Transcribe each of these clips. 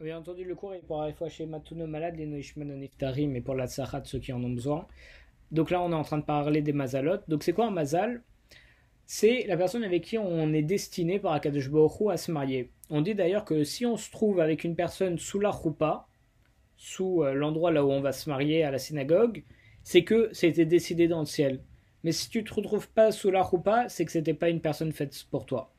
Bien entendu, le cours est pour chez Matuno malade, les Noishman Niftari, mais pour la Tsahat, ceux qui en ont besoin. Donc là, on est en train de parler des Mazalot. Donc c'est quoi un Mazal? C'est la personne avec qui on est destiné par Akadosh Baruch à se marier. On dit d'ailleurs que si on se trouve avec une personne sous la roupa, sous euh, l'endroit là où on va se marier à la synagogue, c'est que c'était décidé dans le ciel. Mais si tu te retrouves pas sous la roupa, c'est que c'était pas une personne faite pour toi.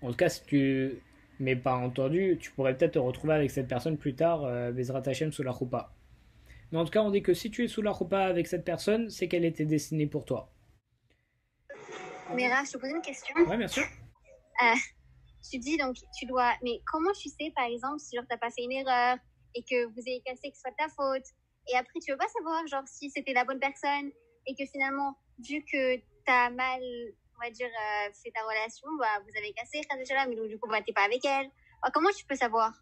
En tout cas, si tu mais pas entendu, tu pourrais peut-être te retrouver avec cette personne plus tard, euh, Bezrat Hashem, sous la roupa. Mais en tout cas, on dit que si tu es sous la roupa avec cette personne, c'est qu'elle était destinée pour toi. Mira, je te pose une question. Ouais, bien sûr. Euh, tu dis donc, tu dois. Mais comment tu sais, par exemple, si tu as passé une erreur et que vous avez cassé que ce soit ta faute, et après tu veux pas savoir, genre, si c'était la bonne personne et que finalement, vu que tu as mal on va dire, euh, c'est ta relation, bah, vous avez cassé, mais donc, du coup, bah, t'es pas avec elle. Bah, comment tu peux savoir?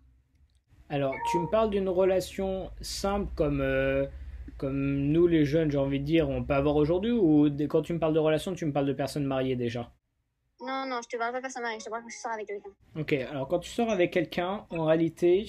Alors, tu me parles d'une relation simple comme, euh, comme nous, les jeunes, j'ai envie de dire, on peut avoir aujourd'hui, ou quand tu me parles de relation, tu me parles de personnes mariées déjà? Non, non, je te parle pas de personnes mariées, je te parle que tu sors avec quelqu'un. Ok, alors quand tu sors avec quelqu'un, en réalité,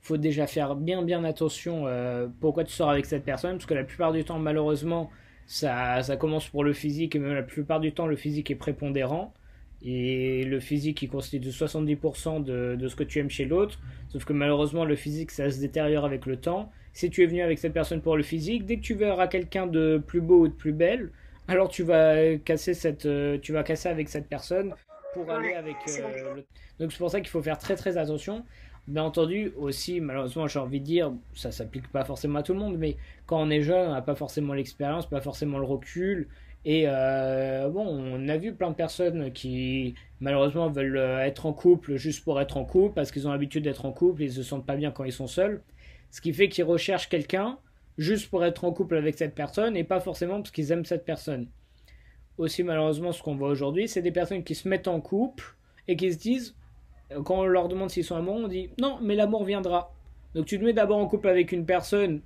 faut déjà faire bien, bien attention euh, pourquoi tu sors avec cette personne, parce que la plupart du temps, malheureusement, ça, ça commence pour le physique, et même la plupart du temps, le physique est prépondérant. Et le physique, il constitue 70% de, de ce que tu aimes chez l'autre. Sauf que malheureusement, le physique, ça se détériore avec le temps. Si tu es venu avec cette personne pour le physique, dès que tu verras quelqu'un de plus beau ou de plus belle, alors tu vas casser, cette, euh, tu vas casser avec cette personne pour aller avec euh, Donc c'est pour ça qu'il faut faire très très attention. Bien entendu, aussi, malheureusement, j'ai envie de dire, ça s'applique pas forcément à tout le monde, mais quand on est jeune, on n'a pas forcément l'expérience, pas forcément le recul. Et euh, bon, on a vu plein de personnes qui, malheureusement, veulent euh, être en couple juste pour être en couple, parce qu'ils ont l'habitude d'être en couple, ils se sentent pas bien quand ils sont seuls. Ce qui fait qu'ils recherchent quelqu'un juste pour être en couple avec cette personne, et pas forcément parce qu'ils aiment cette personne. Aussi, malheureusement, ce qu'on voit aujourd'hui, c'est des personnes qui se mettent en couple et qui se disent quand on leur demande s'ils sont amoureux, on dit non, mais l'amour viendra. Donc tu te mets d'abord en couple avec une personne,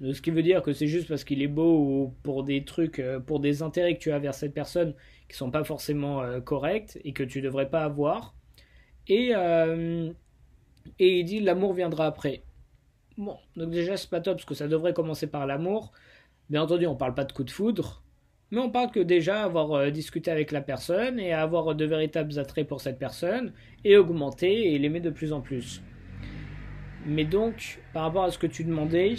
ce qui veut dire que c'est juste parce qu'il est beau ou pour des trucs, euh, pour des intérêts que tu as vers cette personne qui sont pas forcément euh, corrects et que tu devrais pas avoir. Et, euh, et il dit l'amour viendra après. Bon, donc déjà c'est pas top parce que ça devrait commencer par l'amour. Bien entendu, on parle pas de coup de foudre, mais on parle que déjà avoir euh, discuté avec la personne et avoir de véritables attraits pour cette personne et augmenter et l'aimer de plus en plus. Mais donc, par rapport à ce que tu demandais,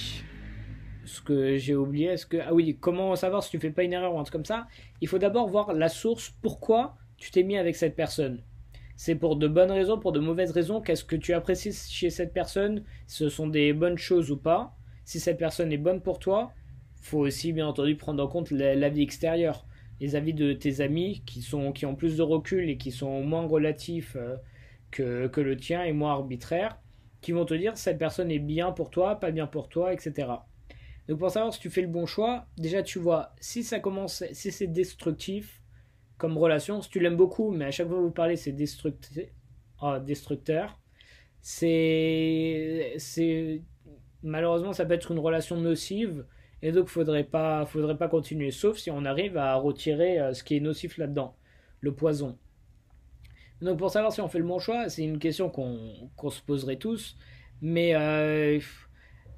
ce que j'ai oublié, est-ce que ah oui, comment savoir si tu fais pas une erreur ou un truc comme ça Il faut d'abord voir la source, pourquoi tu t'es mis avec cette personne. C'est pour de bonnes raisons, pour de mauvaises raisons. Qu'est-ce que tu apprécies chez cette personne Ce sont des bonnes choses ou pas Si cette personne est bonne pour toi, faut aussi bien entendu prendre en compte l'avis extérieur, les avis de tes amis qui sont qui ont plus de recul et qui sont moins relatifs euh, que, que le tien et moins arbitraires, qui vont te dire cette personne est bien pour toi, pas bien pour toi, etc. Donc pour savoir si tu fais le bon choix, déjà tu vois si ça commence, si c'est destructif comme relation, si tu l'aimes beaucoup, mais à chaque fois que vous parlez c'est oh, destructeur, c'est c'est malheureusement ça peut être une relation nocive et donc faudrait pas faudrait pas continuer. Sauf si on arrive à retirer euh, ce qui est nocif là-dedans le poison. Donc pour savoir si on fait le bon choix c'est une question qu'on se poserait tous. Mais euh,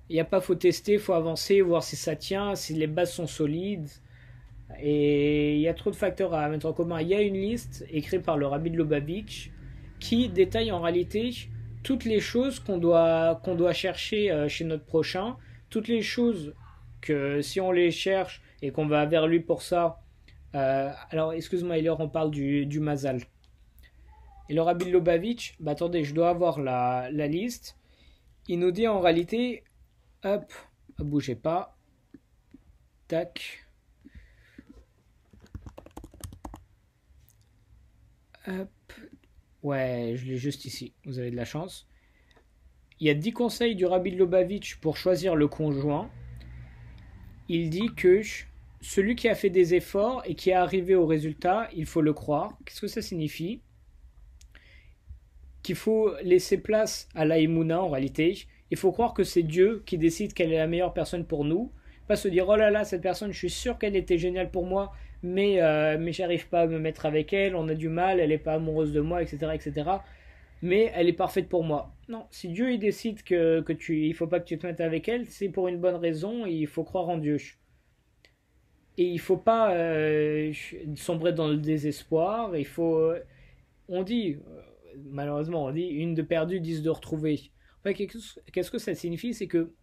il n'y a pas faut tester faut avancer voir si ça tient si les bases sont solides. Et il y a trop de facteurs à mettre en commun. Il y a une liste écrite par le rabbi de Lubavitch qui détaille en réalité toutes les choses qu'on doit qu'on doit chercher euh, chez notre prochain toutes les choses que si on les cherche et qu'on va vers lui pour ça, euh, alors excuse-moi, il on parle du, du Mazal. Et le Rabbi Lobavitch, bah attendez, je dois avoir la, la liste. Il nous dit en réalité, hop, bougez pas, tac. Hop. Ouais, je l'ai juste ici. Vous avez de la chance. Il y a 10 conseils du Rabbi Lobavitch pour choisir le conjoint il dit que celui qui a fait des efforts et qui est arrivé au résultat, il faut le croire. Qu'est-ce que ça signifie? Qu'il faut laisser place à l'aïmouna en réalité. Il faut croire que c'est Dieu qui décide quelle est la meilleure personne pour nous. Pas se dire oh là là, cette personne, je suis sûr qu'elle était géniale pour moi, mais, euh, mais j'arrive pas à me mettre avec elle, on a du mal, elle n'est pas amoureuse de moi, etc. etc. mais elle est parfaite pour moi. Non, si Dieu il décide que, que tu, il faut pas que tu te mettes avec elle, c'est pour une bonne raison et il faut croire en Dieu. Et il faut pas euh, sombrer dans le désespoir. Il faut, on dit, malheureusement, on dit une de perdue, dix de retrouvée. Qu'est-ce que ça signifie? C'est que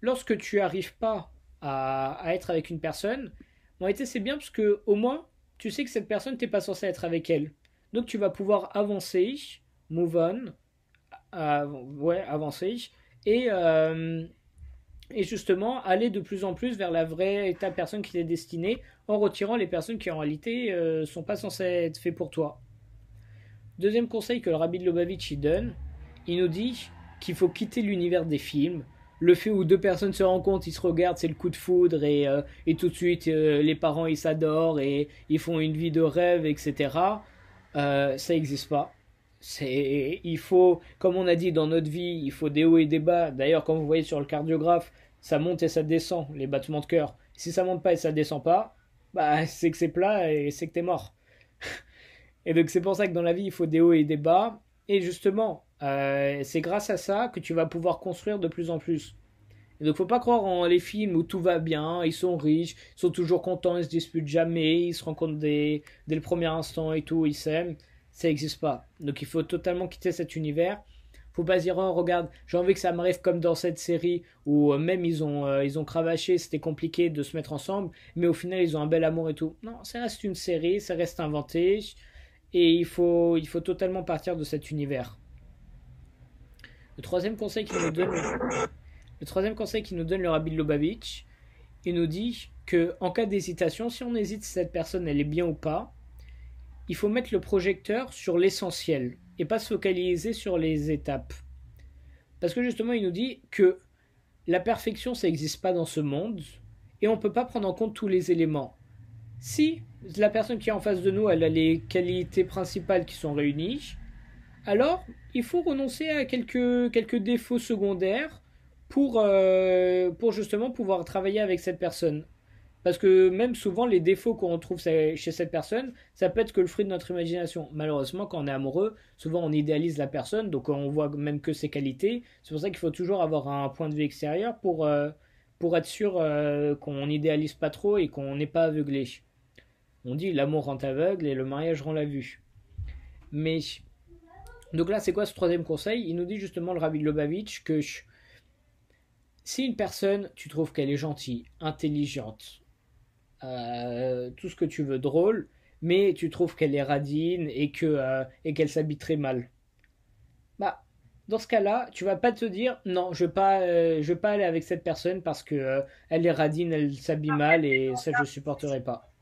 lorsque tu n'arrives pas à, à, être avec une personne, en réalité c'est bien parce que au moins tu sais que cette personne t'es pas censé être avec elle. Donc tu vas pouvoir avancer, move on, ouais, avancer, et, euh, et justement aller de plus en plus vers la vraie état personne qui t'est destinée en retirant les personnes qui en réalité euh, sont pas censées être faites pour toi. Deuxième conseil que le Rabbi de Lobavitch donne, il nous dit qu'il faut quitter l'univers des films. Le fait où deux personnes se rencontrent, ils se regardent, c'est le coup de foudre et, euh, et tout de suite euh, les parents ils s'adorent et ils font une vie de rêve, etc. Ça n'existe pas. C'est, il faut, comme on a dit dans notre vie, il faut des hauts et des bas. D'ailleurs, quand vous voyez sur le cardiographe, ça monte et ça descend, les battements de cœur. Si ça monte pas et ça descend pas, bah c'est que c'est plat et c'est que t'es mort. et donc c'est pour ça que dans la vie, il faut des hauts et des bas. Et justement, euh, c'est grâce à ça que tu vas pouvoir construire de plus en plus. Et donc faut pas croire en les films où tout va bien, ils sont riches, ils sont toujours contents, ils se disputent jamais, ils se rencontrent dès, dès le premier instant et tout, ils s'aiment. Ça n'existe pas. Donc il faut totalement quitter cet univers. Faut pas dire oh, regarde, j'ai envie que ça m'arrive comme dans cette série où euh, même ils ont euh, ils ont cravaché, c'était compliqué de se mettre ensemble, mais au final ils ont un bel amour et tout. Non, ça reste une série, ça reste inventé et il faut il faut totalement partir de cet univers. Le troisième conseil qu'il nous donne, le troisième conseil qui nous donne le Rabbi Lubavitch, il nous dit que en cas d'hésitation, si on hésite si cette personne elle est bien ou pas, il faut mettre le projecteur sur l'essentiel et pas se focaliser sur les étapes. Parce que justement, il nous dit que la perfection, ça n'existe pas dans ce monde et on ne peut pas prendre en compte tous les éléments. Si la personne qui est en face de nous, elle a les qualités principales qui sont réunies, alors il faut renoncer à quelques, défauts secondaires euh, pour justement pouvoir travailler avec cette personne. Parce que même souvent, les défauts qu'on retrouve chez cette personne, ça peut être que le fruit de notre imagination. Malheureusement, quand on est amoureux, souvent on idéalise la personne, donc on voit même que ses qualités. C'est pour ça qu'il faut toujours avoir un point de vue extérieur pour, euh, pour être sûr euh, qu'on n'idéalise pas trop et qu'on n'est pas aveuglé. On dit l'amour rend aveugle et le mariage rend la vue. Mais donc là, c'est quoi ce troisième conseil? Il nous dit justement le Rabbi Lobavitch que si une personne, tu trouves qu'elle est gentille, intelligente, euh, tout ce que tu veux, drôle, mais tu trouves qu'elle est radine et que euh, et qu'elle s'habille très mal, bah dans ce cas-là, tu vas pas te dire non, je vais pas, euh, je vais pas aller avec cette personne parce que elle est radine, elle s'habille mal et ça je supporterai pas.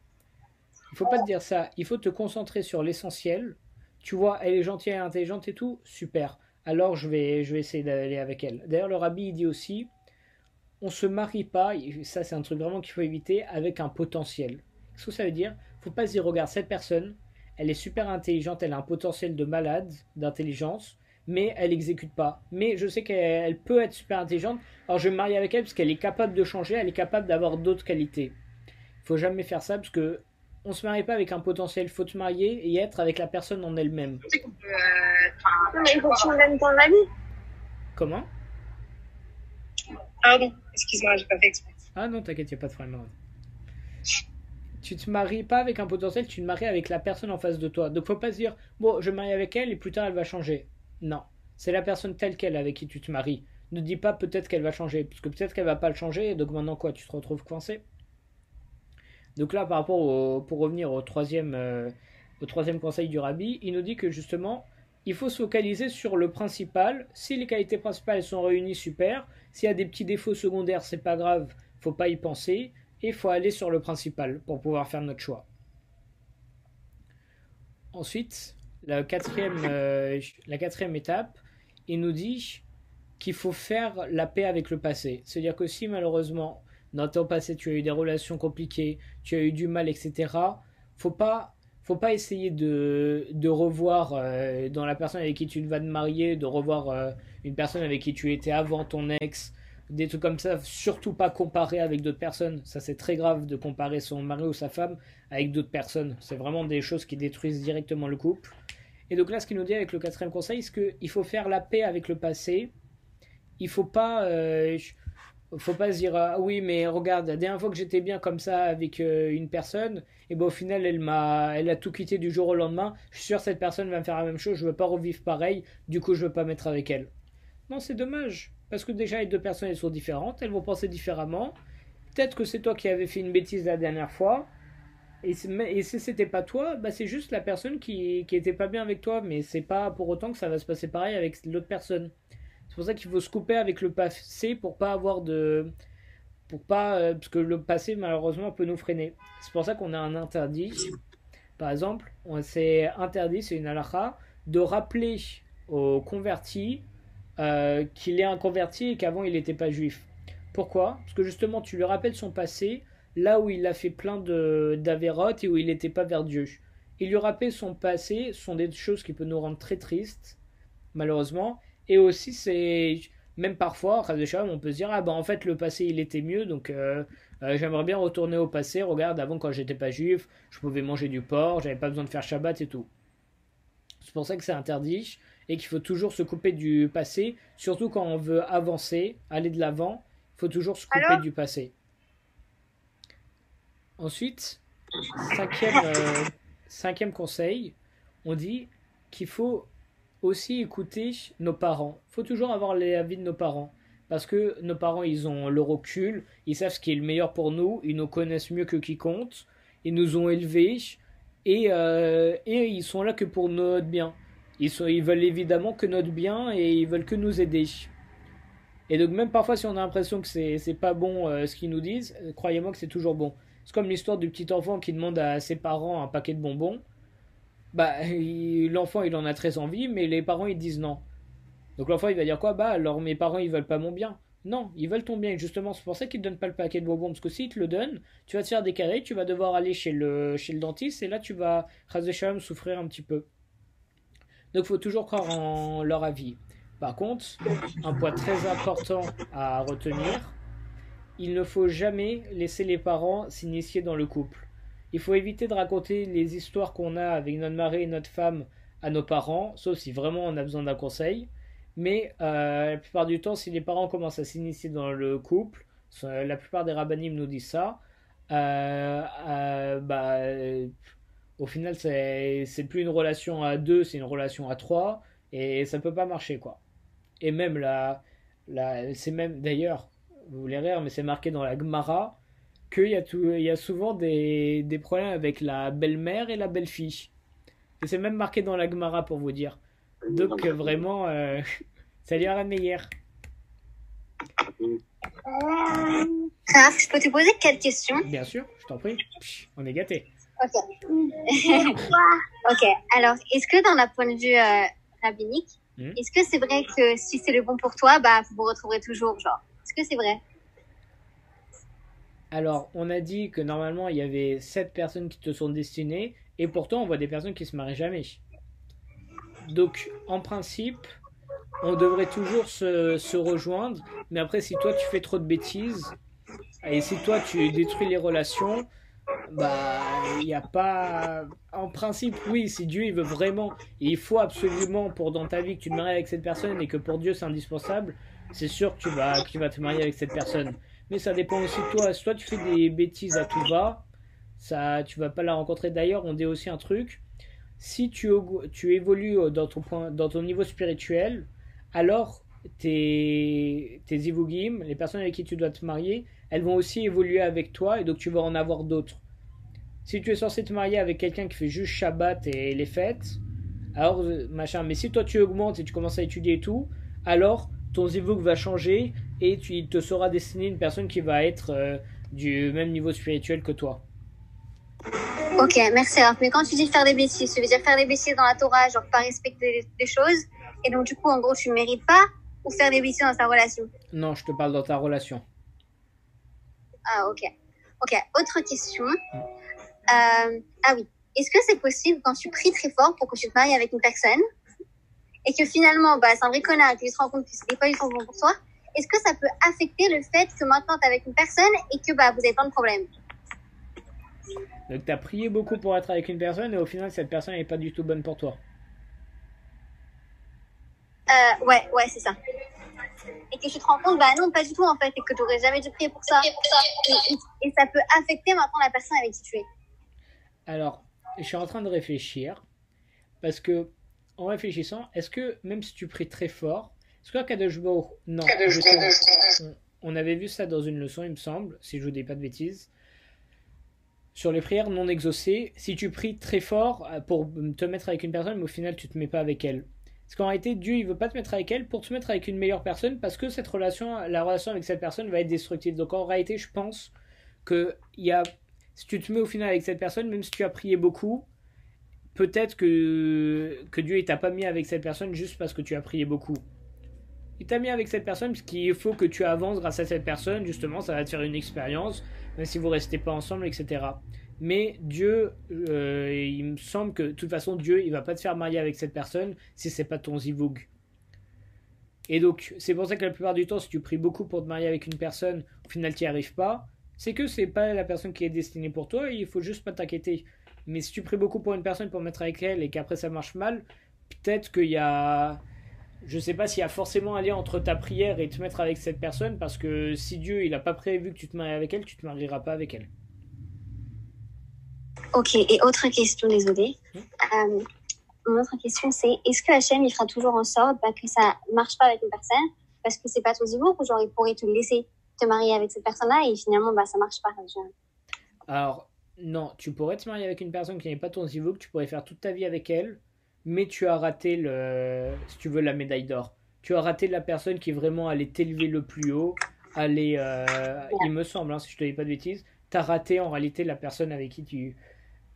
Il faut pas te dire ça. Il faut te concentrer sur l'essentiel tu vois, elle est gentille et intelligente et tout, super. Alors je vais, je vais essayer d'aller avec elle. D'ailleurs, le rabbi il dit aussi, on se marie pas, ça c'est un truc vraiment qu'il faut éviter, avec un potentiel. Qu'est-ce que ça veut dire? Faut pas se dire, regarde, cette personne, elle est super intelligente, elle a un potentiel de malade, d'intelligence, mais elle n'exécute pas. Mais je sais qu'elle peut être super intelligente, alors je vais me marier avec elle parce qu'elle est capable de changer, elle est capable d'avoir d'autres qualités. Il faut jamais faire ça parce que on se marie pas avec un potentiel, faut te marier et être avec la personne en elle-même. mais il faut que tu me donnes ton avis. Comment? Pardon, excuse-moi, j'ai pas fait exprès. Ah non, t'inquiète, y a pas de problème. Tu te maries pas avec un potentiel, tu te maries avec la personne en face de toi. Donc faut pas se dire, bon, je me marie avec elle et plus tard elle va changer. Non, c'est la personne telle qu'elle avec qui tu te maries. Ne dis pas peut-être qu'elle va changer, parce que peut-être qu'elle va pas le changer, donc maintenant quoi, tu te retrouves coincé? Donc là, par rapport au, pour revenir au troisième, euh, au troisième conseil du rabbi, il nous dit que justement, il faut se focaliser sur le principal. Si les qualités principales sont réunies, super. S'il y a des petits défauts secondaires, c'est pas grave, faut pas y penser. Et faut aller sur le principal pour pouvoir faire notre choix. Ensuite, la quatrième, euh, la quatrième étape, il nous dit qu'il faut faire la paix avec le passé. C'est-à-dire que si malheureusement dans ton passé tu as eu des relations compliquées, tu as eu du mal, etc. Faut pas, faut pas essayer de, de revoir euh, dans la personne avec qui tu vas te marier, de revoir euh, une personne avec qui tu étais avant ton ex, des trucs comme ça. Surtout pas comparer avec d'autres personnes. Ça c'est très grave de comparer son mari ou sa femme avec d'autres personnes. C'est vraiment des choses qui détruisent directement le couple. Et donc là, ce qu'il nous dit avec le quatrième conseil, c'est qu'il faut faire la paix avec le passé. Il faut pas, euh, faut pas se dire ah oui, mais regarde, la dernière fois que j'étais bien comme ça avec euh, une personne, et ben au final elle m'a, elle a tout quitté du jour au lendemain. Je suis sûr que cette personne va me faire la même chose. Je veux pas revivre pareil. Du coup, je veux pas mettre avec elle. Non, c'est dommage parce que déjà les deux personnes elles sont différentes. Elles vont penser différemment. Peut-être que c'est toi qui avais fait une bêtise la dernière fois et, et si c'était pas toi, bah c'est juste la personne qui, qui était pas bien avec toi, mais c'est pas pour autant que ça va se passer pareil avec l'autre personne. C'est pour ça qu'il faut se couper avec le passé pour pas avoir de. Pour pas. Euh, parce que le passé, malheureusement, peut nous freiner. C'est pour ça qu'on a un interdit. Par exemple, c'est interdit, c'est une halakha, de rappeler au converti euh, qu'il est un converti et qu'avant il n'était pas juif. Pourquoi? Parce que justement, tu lui rappelles son passé là où il a fait plein d'avérotes et où il n'était pas vers Dieu. Il lui rappelle son passé, ce sont des choses qui peuvent nous rendre très tristes, malheureusement. Et aussi, c'est même parfois, on peut se dire ah ben en fait le passé il était mieux, donc euh, euh, j'aimerais bien retourner au passé. Regarde, avant quand j'étais pas juif, je pouvais manger du porc, j'avais pas besoin de faire Shabbat et tout. C'est pour ça que c'est interdit et qu'il faut toujours se couper du passé, surtout quand on veut avancer, aller de l'avant. Il faut toujours se couper du passé. Ensuite, euh, cinquième, conseil, on dit qu'il faut aussi écouter nos parents. Faut toujours avoir l'avis de nos parents. Parce que nos parents, ils ont le recul, ils savent ce qui est le meilleur pour nous, ils nous connaissent mieux que quiconque, ils nous ont élevés et, euh, et ils sont là que pour notre bien. Ils, veulent évidemment que notre bien et ils veulent que nous aider. Et donc même parfois si on a l'impression que c'est pas bon euh, ce qu'ils nous disent, croyez-moi que c'est toujours bon. C'est comme l'histoire du petit enfant qui demande à ses parents un paquet de bonbons. Bah, l'enfant il en a très envie, mais les parents ils disent non. Donc l'enfant il va dire quoi? Bah alors mes parents ils veulent pas mon bien. Non, ils veulent ton bien. Et justement, c'est pour ça qu'ils ne donnent pas le paquet de bonbons. Parce que s'ils te le donnent, tu vas te faire décaler, tu vas devoir aller chez le, dentiste et là tu vas, Shalom, souffrir un petit peu. Donc faut toujours croire en leur avis. Par contre, un point très important à retenir, il ne faut jamais laisser les parents s'initier dans le couple. Il faut éviter de raconter les histoires qu'on a avec notre mari et notre femme à nos parents, sauf si vraiment on a besoin d'un conseil. Mais euh, la plupart du temps, si les parents commencent à s'initier dans le couple, la plupart des rabbinim nous disent ça, euh, euh, bah, au final, c'est plus une relation à deux, c'est une relation à trois, et ça peut pas marcher, quoi. Et même là, c'est même d'ailleurs, vous voulez rire, mais c'est marqué dans la Gemara qu'il y, a il y a souvent des, des problèmes avec la belle-mère et la belle-fille. c'est même marqué dans la Gemara pour vous dire. Donc vraiment, euh, ça lui la meilleure. je peux te poser quelques questions? Bien sûr, je t'en prie. On est gâtés. Ok. ok. Alors, est-ce que dans la point de vue euh, rabbinique, hmm? est-ce que c'est vrai que si c'est le bon pour toi, bah vous vous retrouverez toujours, genre? Est-ce que c'est vrai? Alors, on a dit que normalement il y avait 7 personnes qui te sont destinées, et pourtant on voit des personnes qui se marient jamais. Donc, en principe, on devrait toujours se, rejoindre, mais après, si toi tu fais trop de bêtises, et si toi tu détruis les relations, bah il n'y a pas en principe oui si Dieu il veut vraiment il faut absolument pour dans ta vie que tu te maries avec cette personne et que pour Dieu c'est indispensable c'est sûr que tu vas, tu vas te marier avec cette personne. Mais ça dépend aussi de toi. Soit tu fais des bêtises à tout va, ça, tu vas pas la rencontrer. D'ailleurs, on dit aussi un truc. Si tu, tu évolues dans ton, point, dans ton niveau spirituel, alors tes, tes les personnes avec qui tu dois te marier, elles vont aussi évoluer avec toi et donc tu vas en avoir d'autres. Si tu es censé te marier avec quelqu'un qui fait juste Shabbat et les fêtes, alors machin. Mais si toi tu augmentes et tu commences à étudier et tout, alors ton zivug va changer et tu, il te sera destiné une personne qui va être euh, du même niveau spirituel que toi. Ok, merci. Alors, mais quand tu dis faire des bêtises, tu veux dire faire des bêtises dans la Torah, genre pas respecter des choses, et donc du coup, en gros, tu ne mérites pas, ou faire des bêtises dans ta relation? Non, je te parle dans ta relation. Ah, ok. Ok, autre question. Mm. Euh, ah oui, est-ce que c'est possible quand tu pries très fort pour que tu te maries avec une personne et que finalement, bah, c'est un vrai connard et tu te rends compte que c'était pas du tout bon pour toi, est-ce que ça peut affecter le fait que maintenant tu es avec une personne et que bah, vous avez plein de problèmes? Donc tu as prié beaucoup pour être avec une personne et au final cette personne n'est pas du tout bonne pour toi. Euh, ouais, ouais, c'est ça. Et que tu te rends compte, bah non, pas du tout en fait, et que tu n'aurais jamais dû prier pour ça. Et, et- et ça peut affecter maintenant la personne avec qui tu es. Alors, je suis en train de réfléchir. Parce que, en réfléchissant, est-ce que, même si tu pries très fort, est-ce que Kadosh Non, on, on avait vu ça dans une leçon, il me semble, si je vous dis pas de bêtises. Sur les prières non exaucées, si tu pries très fort euh, pour te mettre avec une personne, mais au final tu te mets pas avec elle. Parce qu'en réalité, Dieu il veut pas te mettre avec elle pour te mettre avec une meilleure personne parce que cette relation, la relation avec cette personne va être destructive. Donc en réalité, je pense que y a, si tu te mets au final avec cette personne, même si tu as prié beaucoup, peut-être que, que Dieu il t'a pas mis avec cette personne juste parce que tu as prié beaucoup. Il t'a mis avec cette personne parce qu'il faut que tu avances grâce à cette personne, justement, ça va te faire une expérience, même si vous restez pas ensemble, etc. Mais Dieu, euh, il me semble que de toute façon, Dieu, il va pas te faire marier avec cette personne si c'est pas ton zivoug. Et donc, c'est pour ça que la plupart du temps, si tu pries beaucoup pour te marier avec une personne, au final, tu n'y arrives pas, c'est que c'est pas la personne qui est destinée pour toi et il faut juste pas t'inquiéter. Mais si tu pries beaucoup pour une personne pour mettre avec elle et qu'après ça marche mal, peut-être qu'il y a. Je sais pas s'il y a forcément un lien entre ta prière et te mettre avec cette personne parce que si Dieu il a pas prévu que tu te maries avec elle, tu te marieras pas avec elle. Ok, et autre question, désolée. Hmm? Euh, mon autre question, c'est est-ce que Hachem, il fera toujours en sorte bah, que ça marche pas avec une personne parce que c'est pas ton zivour ou genre il pourrait te laisser te marier avec cette personne-là et finalement bah, ça marche pas. genre? Alors, non, tu pourrais te marier avec une personne qui n'est pas ton zivouk, tu pourrais faire toute ta vie avec elle, mais tu as raté le, si tu veux, la médaille d'or. Tu as raté la personne qui vraiment allait t'élever le plus haut, allait, euh, il me semble, hein, si je te dis pas de bêtises, t'as raté en réalité la personne avec qui tu,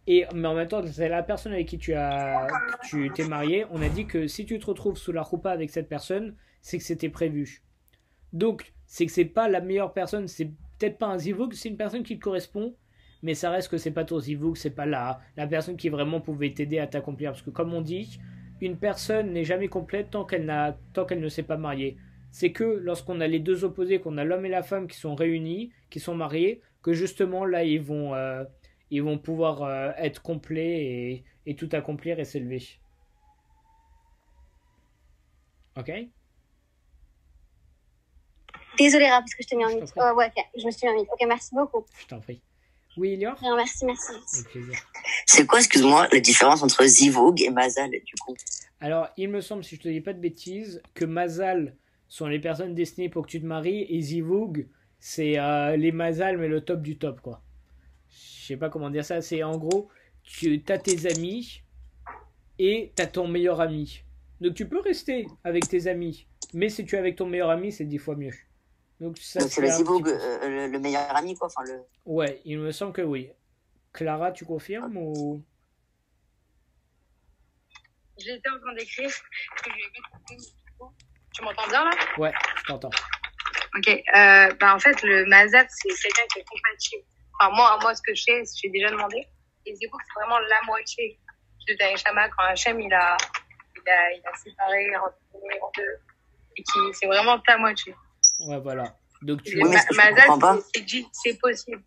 et mais en même temps, c'est la personne avec qui tu as, que tu t'es marié. On a dit que si tu te retrouves sous la roupa avec cette personne, c'est que c'était prévu. Donc, c'est que c'est pas la meilleure personne, c'est peut-être pas un zivouk, c'est une personne qui te correspond, mais ça reste que c'est pas ton zivouk, c'est pas la, la personne qui vraiment pouvait t'aider à t'accomplir. Parce que comme on dit, une personne n'est jamais complète tant qu'elle n'a, tant qu'elle ne s'est pas mariée. C'est que lorsqu'on a les deux opposés, qu'on a l'homme et la femme qui sont réunis, qui sont mariés, que justement là ils vont, euh, ils vont pouvoir euh, être complets et, et tout accomplir et s'élever. Ok? Désolée, Ra, parce que je t'ai mis en mute. Oh, ouais, ok, je me suis mis en mute. Ok, merci beaucoup. Je t'en prie. Oui, Elior Non, merci, merci. Avec plaisir. C'est quoi, excuse-moi, la différence entre Zivog et Mazal, du coup? Alors, il me semble, si je te dis pas de bêtises, que Mazal sont les personnes destinées pour que tu te maries et Zivug, c'est euh, les Mazal, mais le top du top, quoi. Je sais pas comment dire ça. C'est en gros, tu as tes amis et tu as ton meilleur ami. Donc, tu peux rester avec tes amis, mais si tu es avec ton meilleur ami, c'est dix fois mieux. Donc, ça, Donc c'est le Zivog, peu- euh, le, le meilleur ami, quoi. Enfin, le... Ouais, il me semble que oui. Clara, tu confirmes ou? J'étais en train d'écrire. Tu m'entends bien là? Ouais, je t'entends. Ok. Euh, bah, en fait, le Mazat, c'est quelqu'un qui est compatible. Enfin, moi, moi, ce que je sais, j'ai déjà demandé. Et Zivug, c'est vraiment la moitié de Daeshama quand Hachem, il a, il a, il a séparé en deux. Et qui, c'est vraiment ta moitié. Ouais, voilà. Donc, tu Le Oui, mais c'est- possible.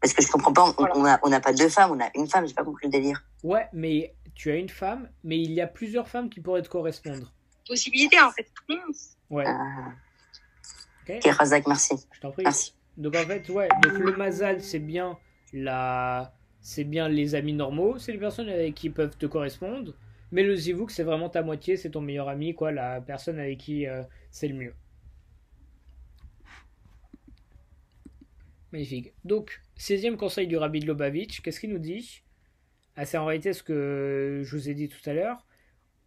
Parce que je comprends pas, on- Voilà. on a, on n'a pas deux femmes, on a une femme, j'ai pas compris le délire. Ouais, mais tu as une femme, mais il y a plusieurs femmes qui pourraient te correspondre. Possibilité, en fait. Ouais, Ah, ok, ok, Razak, merci. je t'en prie. Merci. Donc en fait, ouais, donc le Mazal, c'est bien la... c'est bien les amis normaux, c'est les personnes avec qui peuvent te correspondre. Mais le Zivuk, c'est vraiment ta moitié, c'est ton meilleur ami, quoi, la personne avec qui euh, c'est le mieux. Magnifique. Donc, 16e conseil du Rabbi de Lobavitch, qu'est-ce qu'il nous dit? Ah, C'est en réalité ce que je vous ai dit tout à l'heure.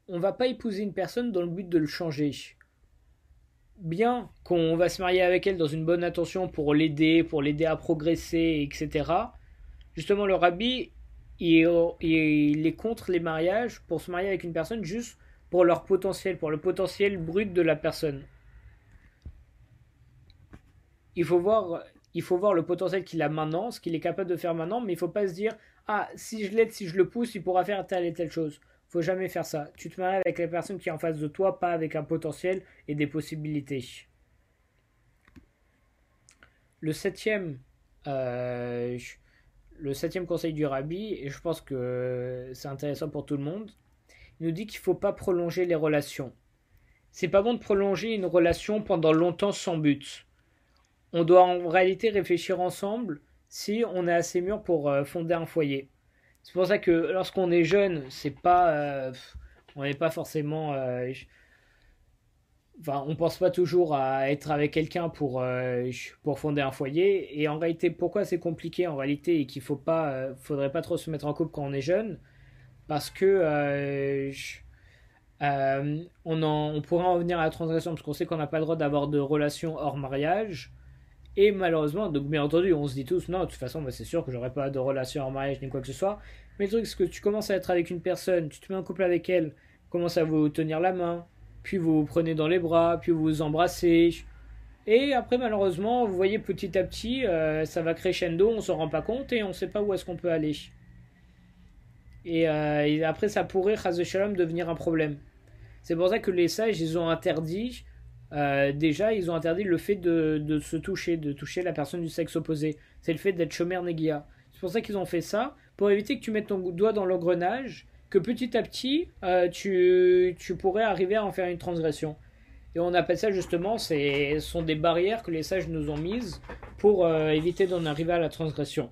On va pas épouser une personne dans le but de le changer. Bien qu'on va se marier avec elle dans une bonne intention pour l'aider, pour l'aider à progresser, etc. Justement, le Rabbi, il, il est contre les mariages pour se marier avec une personne juste pour leur potentiel, pour le potentiel brut de la personne. Il faut voir, il faut voir le potentiel qu'il a maintenant, ce qu'il est capable de faire maintenant, mais il faut pas se dire ah si je l'aide, si je le pousse, il pourra faire telle et telle chose. Faut jamais faire ça. Tu te maries avec la personne qui est en face de toi, pas avec un potentiel et des possibilités. Le septième, euh, le septième conseil du rabbi, et je pense que c'est intéressant pour tout le monde, il nous dit qu'il ne faut pas prolonger les relations. C'est pas bon de prolonger une relation pendant longtemps sans but. On doit en réalité réfléchir ensemble si on est assez mûr pour euh, fonder un foyer. C'est pour ça que lorsqu'on est jeune, c'est pas, euh, on n'est pas forcément, euh, enfin, on pense pas toujours à être avec quelqu'un pour pour fonder un foyer. Et en réalité, pourquoi c'est compliqué en réalité et qu'il faut pas, faudrait pas trop se mettre en couple quand on est jeune, parce que on, en, on pourrait en venir à la transgression parce qu'on sait qu'on n'a pas le droit d'avoir de relations hors mariage. Et malheureusement, donc bien entendu, on se dit tous, non, de toute façon, c'est sûr que j'aurai pas de relation en mariage ni quoi que ce soit. Mais le truc, c'est que tu commences à être avec une personne, tu te mets en couple avec elle, commence à vous tenir la main, puis vous vous prenez dans les bras, puis vous vous embrassez. Et après, malheureusement, vous voyez petit à petit, euh, ça va crescendo, on s'en rend pas compte et on sait pas où est-ce qu'on peut aller. Et, euh, après, ça pourrait, Shalom, devenir un problème. C'est pour ça que les sages, ils ont interdit euh, déjà, ils ont interdit le fait de, se toucher, de toucher la personne du sexe opposé. C'est le fait d'être chômeur négia. C'est pour ça qu'ils ont fait ça, pour éviter que tu mettes ton doigt dans l'engrenage, que petit à petit, euh, tu, pourrais arriver à en faire une transgression. Et on appelle ça justement, ce sont des barrières que les sages nous ont mises pour euh, éviter d'en arriver à la transgression.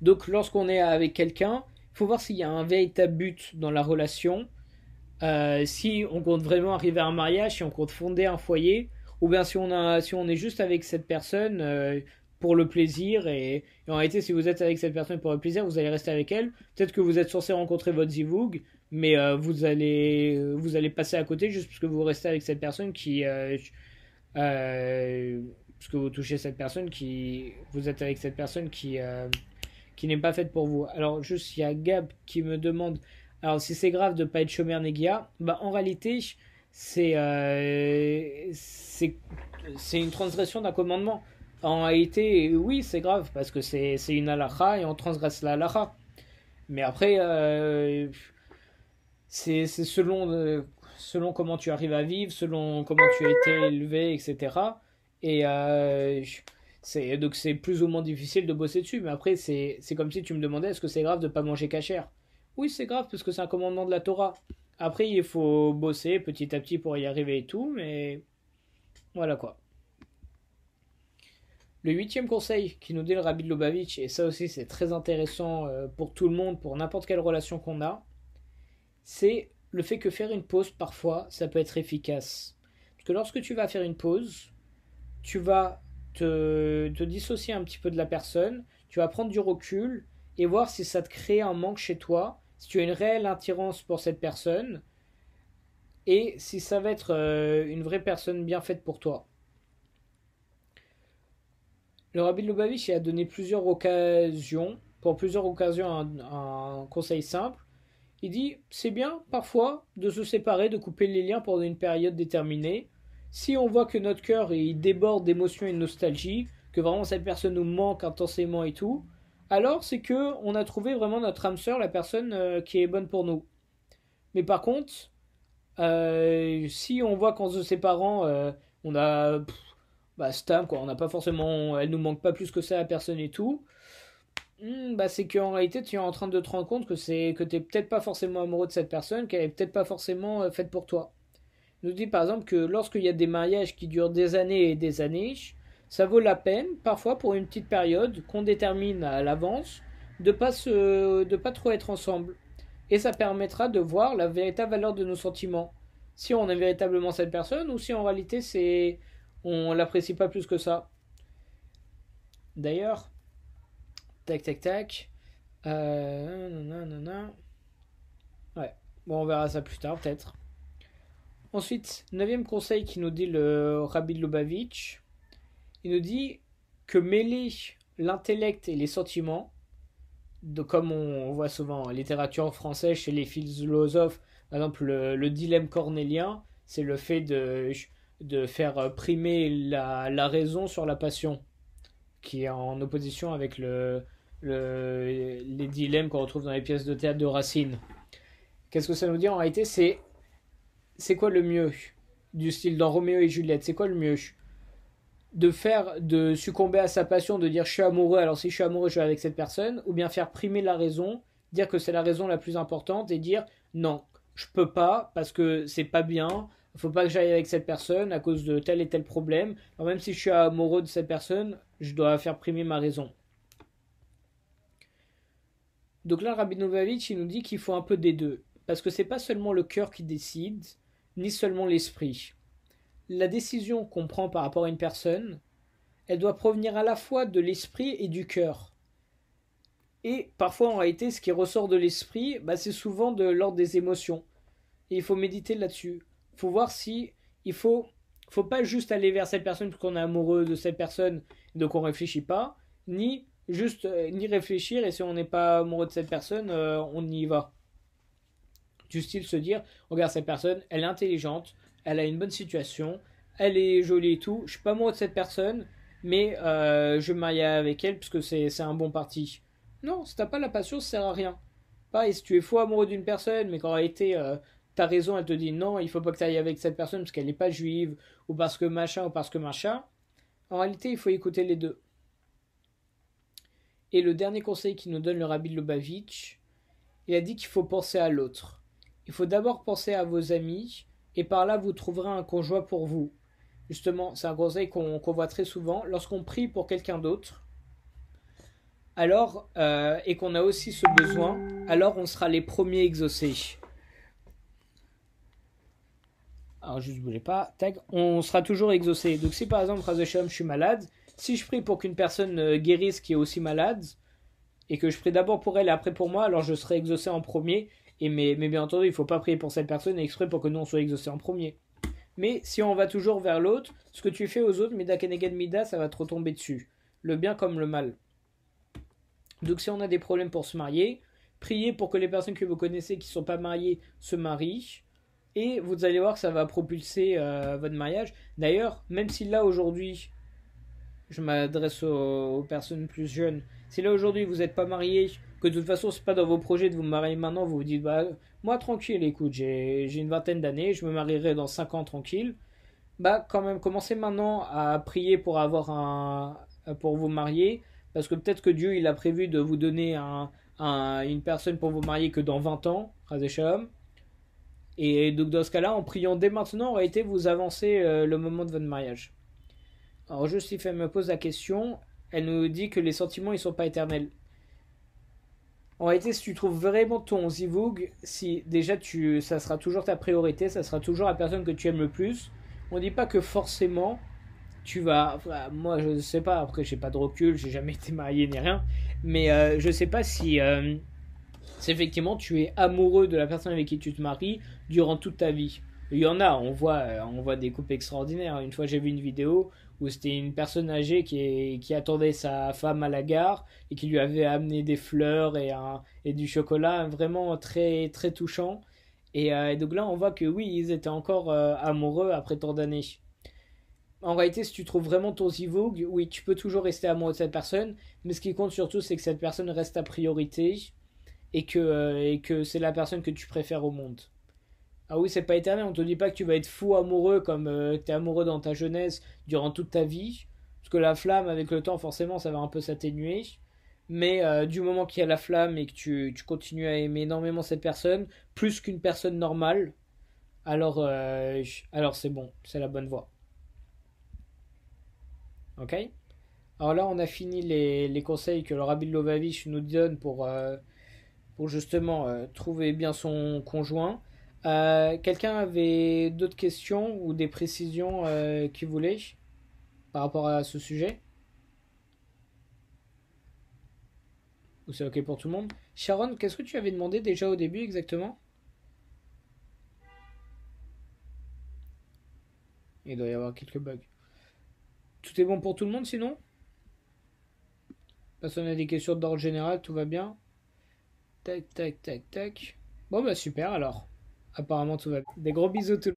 Donc lorsqu'on est avec quelqu'un, il faut voir s'il y a un véritable but dans la relation euh, si on compte vraiment arriver à un mariage, si on compte fonder un foyer, ou bien si on, a, si on est juste avec cette personne pour le plaisir, et, en réalité, si vous êtes avec cette personne pour le plaisir, vous allez rester avec elle. Peut-être que vous êtes censé rencontrer votre zivoug, mais euh, vous, allez, vous allez passer à côté juste parce que vous restez avec cette personne qui. parce que vous touchez cette personne qui. Vous êtes avec cette personne qui. qui n'est pas faite pour vous. Alors, juste, il y a Gab qui me demande alors, si c'est grave de ne pas être chômeur Negia, bah, en réalité, euh, c'est c'est une transgression d'un commandement. En réalité, oui, c'est grave, parce que c'est une halakha et on transgresse la halakha. Mais après, euh, c'est selon, euh, selon comment tu arrives à vivre, selon comment tu as été élevé, etc. Et c'est donc c'est plus ou moins difficile de bosser dessus. Mais après, c'est comme si tu me demandais est-ce que c'est grave de ne pas manger cachère oui, c'est grave parce que c'est un commandement de la Torah. Après, il faut bosser petit à petit pour y arriver et tout, mais voilà quoi. Le huitième conseil qui nous dit le Rabbi de Lubavitch, et ça aussi c'est très intéressant euh, pour tout le monde, pour n'importe quelle relation qu'on a, c'est le fait que faire une pause parfois, ça peut être efficace. Parce que lorsque tu vas faire une pause, tu vas te, te dissocier un petit peu de la personne, tu vas prendre du recul et voir si ça te crée un manque chez toi si tu as une réelle attirance pour cette personne et si ça va être euh, une vraie personne bien faite pour toi. Le Rabbi Lubavitch a donné plusieurs occasions, pour plusieurs occasions, un, conseil simple. Il dit c'est bien parfois de se séparer, de couper les liens pendant une période déterminée. Si on voit que notre cœur il déborde d'émotions et de nostalgie, que vraiment cette personne nous manque intensément et tout, alors c'est que on a trouvé vraiment notre âme sœur, la personne euh, qui est bonne pour nous. Mais par contre, euh, si on voit qu'en se séparant, euh, on a bah, Stam, quoi, on n'a pas forcément, elle nous manque pas plus que ça à personne et tout. Hmm, bah, c'est qu'en réalité, tu es en train de te rendre compte que c'est que t'es peut-être pas forcément amoureux de cette personne, qu'elle est peut-être pas forcément faite pour toi. Il nous dit par exemple que lorsqu'il y a des mariages qui durent des années et des années, ça vaut la peine, parfois pour une petite période qu'on détermine à l'avance, de pas de pas trop être ensemble. Et ça permettra de voir la véritable valeur de nos sentiments. Si on aime véritablement cette personne ou si en réalité c'est on l'apprécie pas plus que ça. D'ailleurs, tac tac tac. Euh, ouais, bon on verra ça plus tard peut-être. Ensuite, neuvième conseil qui nous dit le Rabbi Lubavitch il nous dit que mêler l'intellect et les sentiments, de, comme on voit souvent en littérature française chez les philosophes, par exemple le, dilemme cornélien, c'est le fait de, de faire primer la, la, raison sur la passion, qui est en opposition avec le, le, les dilemmes qu'on retrouve dans les pièces de théâtre de Racine. Qu'est-ce que ça nous dit en réalité? C'est c'est quoi le mieux du style dans Roméo et Juliette? C'est quoi le mieux? De faire, de succomber à sa passion, de dire je suis amoureux, alors si je suis amoureux, je vais avec cette personne, ou bien faire primer la raison, dire que c'est la raison la plus importante et dire non, je peux pas parce que c'est pas bien, faut pas que j'aille avec cette personne à cause de tel et tel problème. Alors même si je suis amoureux de cette personne, je dois faire primer ma raison. Donc là, Rabbi nous dit qu'il faut un peu des deux. Parce que c'est pas seulement le cœur qui décide, ni seulement l'esprit. La décision qu'on prend par rapport à une personne, elle doit provenir à la fois de l'esprit et du cœur. Et parfois, en réalité, ce qui ressort de l'esprit, bah, c'est souvent de l'ordre des émotions. Et il faut méditer là-dessus. Faut voir si il faut, faut pas juste aller vers cette personne parce qu'on est amoureux de cette personne, donc on réfléchit pas, ni juste euh, ni réfléchir et si on n'est pas amoureux de cette personne, euh, on y va. Du style se dire, regarde cette personne, elle est intelligente, elle a une bonne situation, elle est jolie et tout, je suis pas amoureux de cette personne, mais euh, je marie avec elle parce que c'est un bon parti. Non, si t'as pas la passion, ça sert à rien. Pareil, si tu es faux amoureux d'une personne, mais qu'en réalité, raison, elle te dit non, il faut pas que tu ailles avec cette personne parce qu'elle n'est pas juive, ou parce que machin, ou parce que machin, en réalité, il faut écouter les deux. Et le dernier conseil qui nous donne le rabbi Lubavitch, il a dit qu'il faut penser à l'autre. Il faut d'abord penser à vos amis, et par là vous trouverez un conjoint pour vous. Justement, c'est un conseil qu'on voit très souvent. Lorsqu'on prie pour quelqu'un d'autre, alors, euh, et qu'on a aussi ce besoin, alors on sera les premiers exaucés. Alors, juste bougez pas, on sera toujours exaucé. Donc, si par exemple, je suis malade, si je prie pour qu'une personne euh, guérisse qui est aussi malade, et que je prie d'abord pour elle et après pour moi, alors je serai exaucé en premier. Et mais, bien entendu, il ne faut pas prier pour cette personne exprès pour que nous on soit exaucé en premier. Mais si on va toujours vers l'autre, ce que tu fais aux autres, Mida Keneged Mida, ça va te retomber dessus. Le bien comme le mal. Donc si on a des problèmes pour se marier, priez pour que les personnes que vous connaissez qui ne sont pas mariées se marient. Et vous allez voir que ça va propulser euh, votre mariage. D'ailleurs, même si là aujourd'hui, je m'adresse aux, personnes plus jeunes, si là aujourd'hui vous n'êtes pas marié, que de toute façon c'est pas dans vos projets de vous marier maintenant, vous vous dites bah moi tranquille, écoute, j'ai une vingtaine d'années, je me marierai dans 5 ans tranquille. Bah quand même, commencez maintenant à prier pour avoir un pour vous marier parce que peut-être que Dieu il a prévu de vous donner un, une personne pour vous marier que dans 20 ans, Shalom. Et donc dans ce cas-là, en priant dès maintenant, aurait été vous avancer euh, le moment de votre mariage. Alors juste elle me pose la question, elle nous dit que les sentiments ils sont pas éternels. En réalité, si tu trouves vraiment ton zivug, si déjà tu, ça sera toujours ta priorité, ça sera toujours la personne que tu aimes le plus. On dit pas que forcément tu vas. moi, je ne sais pas. Après, j'ai pas de recul, j'ai jamais été marié ni rien. Mais euh, je sais pas si, euh, si, effectivement tu es amoureux de la personne avec qui tu te maries durant toute ta vie. Il y en a, on voit, euh, on voit des couples extraordinaires. Une fois, j'ai vu une vidéo où c'était une personne âgée qui, attendait sa femme à la gare et qui lui avait amené des fleurs et, du chocolat, vraiment très, très touchant. Et, et, donc là, on voit que oui, ils étaient encore amoureux après tant d'années en réalité, si tu trouves vraiment ton zivug, oui, tu peux toujours rester amoureux de cette personne, mais ce qui compte surtout, c'est que cette personne reste ta priorité et que, euh, que c'est la personne que tu préfères au monde. Ah oui, c'est pas éternel, on te dit pas que tu vas être fou amoureux comme euh, tu es amoureux dans ta jeunesse durant toute ta vie, parce que la flamme, avec le temps, forcément, ça va un peu s'atténuer. Mais euh, du moment qu'il y a la flamme et que tu, tu, continues à aimer énormément cette personne, plus qu'une personne normale, alors, alors c'est bon, c'est la bonne voie. Ok? Alors là, on a fini les, conseils que le Rabbi Lovavich nous donne pour, euh, justement euh, trouver bien son conjoint. Euh, quelqu'un avait d'autres questions ou des précisions qu'il voulait par rapport à ce sujet? Ou c'est ok pour tout le monde? Sharon, qu'est-ce que tu avais demandé déjà au début exactement? Il doit y avoir quelques bugs. Tout est bon pour tout le monde sinon? Personne n'a des questions d'ordre général, tout va bien? Tac, tac, tac, tac. Bon bah super alors. Apparemment tout va bien. Des gros bisous tout le monde.